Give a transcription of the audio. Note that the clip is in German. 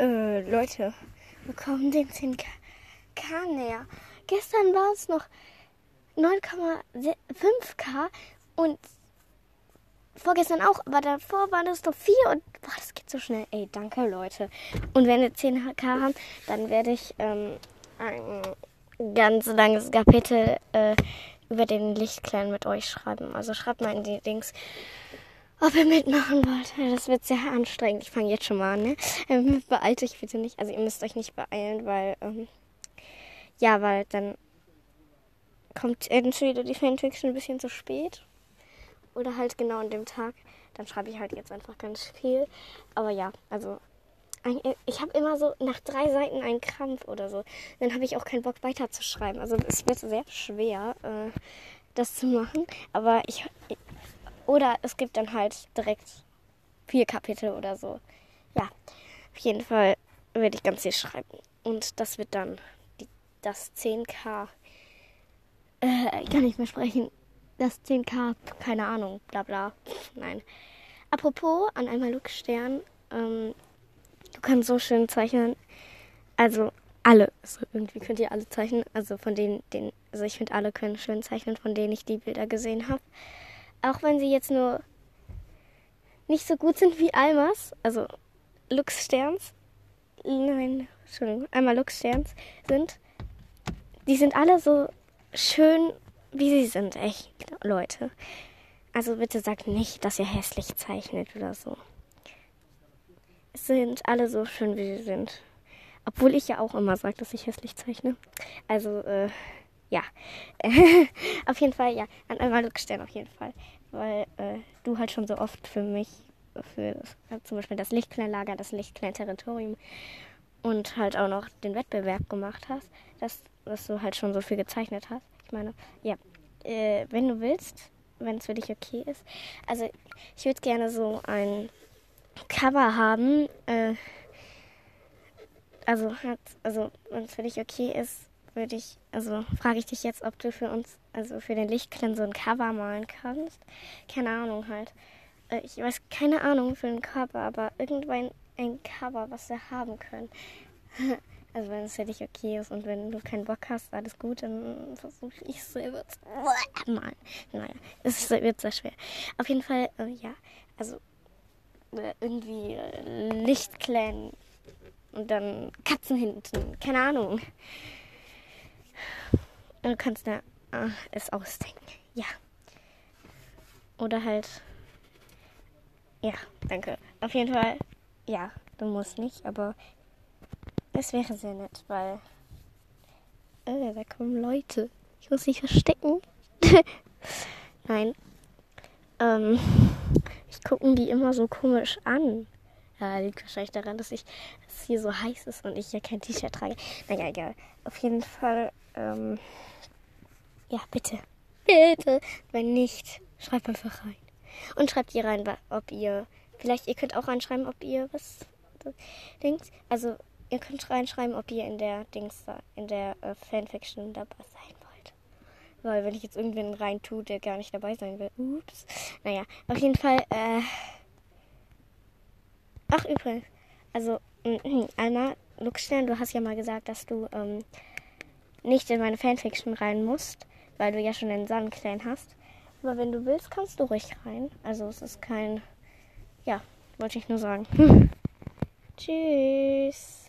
Äh, Leute, wir kommen dem 10k näher. Gestern war es noch 9,5k und vorgestern auch, aber davor waren es noch 4 und boah, das geht so schnell. Ey, danke Leute. Und wenn wir 10k haben, dann werde ich ähm, ein ganz langes Kapitel äh, über den Lichtklein mit euch schreiben. Also schreibt mal in die Dings, ob ihr mitmachen wollt. Das wird sehr anstrengend. Ich fange jetzt schon mal an. Ne? Ähm, beeilt euch bitte nicht. Also ihr müsst euch nicht beeilen, weil ähm, ja, weil dann kommt entweder die Fanfiction ein bisschen zu spät oder halt genau an dem Tag. Dann schreibe ich halt jetzt einfach ganz viel. Aber ja, also ich habe immer so nach drei Seiten einen Krampf oder so. Dann habe ich auch keinen Bock weiterzuschreiben. Also es wird sehr schwer, äh, das zu machen. Aber ich. Oder es gibt dann halt direkt vier Kapitel oder so. Ja, auf jeden Fall werde ich ganz viel schreiben. Und das wird dann die, das 10k. Äh, kann ich mehr sprechen. Das 10k, keine Ahnung, bla bla. Nein. Apropos, an einmal Luke Stern. Ähm, Du kannst so schön zeichnen. Also alle. Also irgendwie könnt ihr alle zeichnen. Also von denen, denen also ich finde alle können schön zeichnen, von denen ich die Bilder gesehen habe. Auch wenn sie jetzt nur nicht so gut sind wie Almas, also Lux Sterns. Nein, Entschuldigung, einmal Lux Sterns sind. Die sind alle so schön, wie sie sind, echt, Leute. Also bitte sagt nicht, dass ihr hässlich zeichnet oder so sind alle so schön, wie sie sind. Obwohl ich ja auch immer sage, dass ich hässlich zeichne. Also, äh, ja. auf jeden Fall, ja. An einmal Stern auf jeden Fall. Weil äh, du halt schon so oft für mich, für äh, zum Beispiel das Lichtkleinlager, das Lichtklein-Territorium und halt auch noch den Wettbewerb gemacht hast, dass, dass du halt schon so viel gezeichnet hast. Ich meine, ja. Äh, wenn du willst, wenn es für dich okay ist. Also, ich würde gerne so ein Cover haben. Äh, also, also wenn es für dich okay ist, würde ich, also frage ich dich jetzt, ob du für uns, also für den Lichtklein so ein Cover malen kannst. Keine Ahnung halt. Äh, ich weiß keine Ahnung für ein Cover, aber irgendwann ein Cover, was wir haben können. Also wenn es für dich okay ist und wenn du keinen Bock hast, alles gut, dann versuche ich es selber zu malen. Naja, es wird sehr schwer. Auf jeden Fall, äh, ja, also äh, irgendwie äh, Lichtklären und dann Katzen hinten. Keine Ahnung. Du kannst da äh, es ausdenken. Ja. Oder halt. Ja, danke. Auf jeden Fall. Ja, du musst nicht, aber es wäre sehr nett, weil. Äh, da kommen Leute. Ich muss mich verstecken. Nein. Ähm gucken die immer so komisch an. Ja, liegt wahrscheinlich daran, dass ich dass es hier so heiß ist und ich ja kein T-Shirt trage. Naja, egal. Auf jeden Fall, ähm, ja, bitte. Bitte. Wenn nicht, schreibt einfach rein. Und schreibt ihr rein, ob ihr, vielleicht, ihr könnt auch reinschreiben, ob ihr was denkt. Also, ihr könnt reinschreiben, ob ihr in der Dings, in der äh, Fanfiction dabei seid. Weil wenn ich jetzt irgendwen rein tue, der gar nicht dabei sein will. Ups. Naja, auf jeden Fall. Äh Ach, übrigens. Also, Alma, Luxstern, du hast ja mal gesagt, dass du ähm, nicht in meine Fanfiction rein musst, weil du ja schon den Sonnenclan hast. Aber wenn du willst, kannst du ruhig rein. Also es ist kein. Ja, wollte ich nur sagen. Tschüss.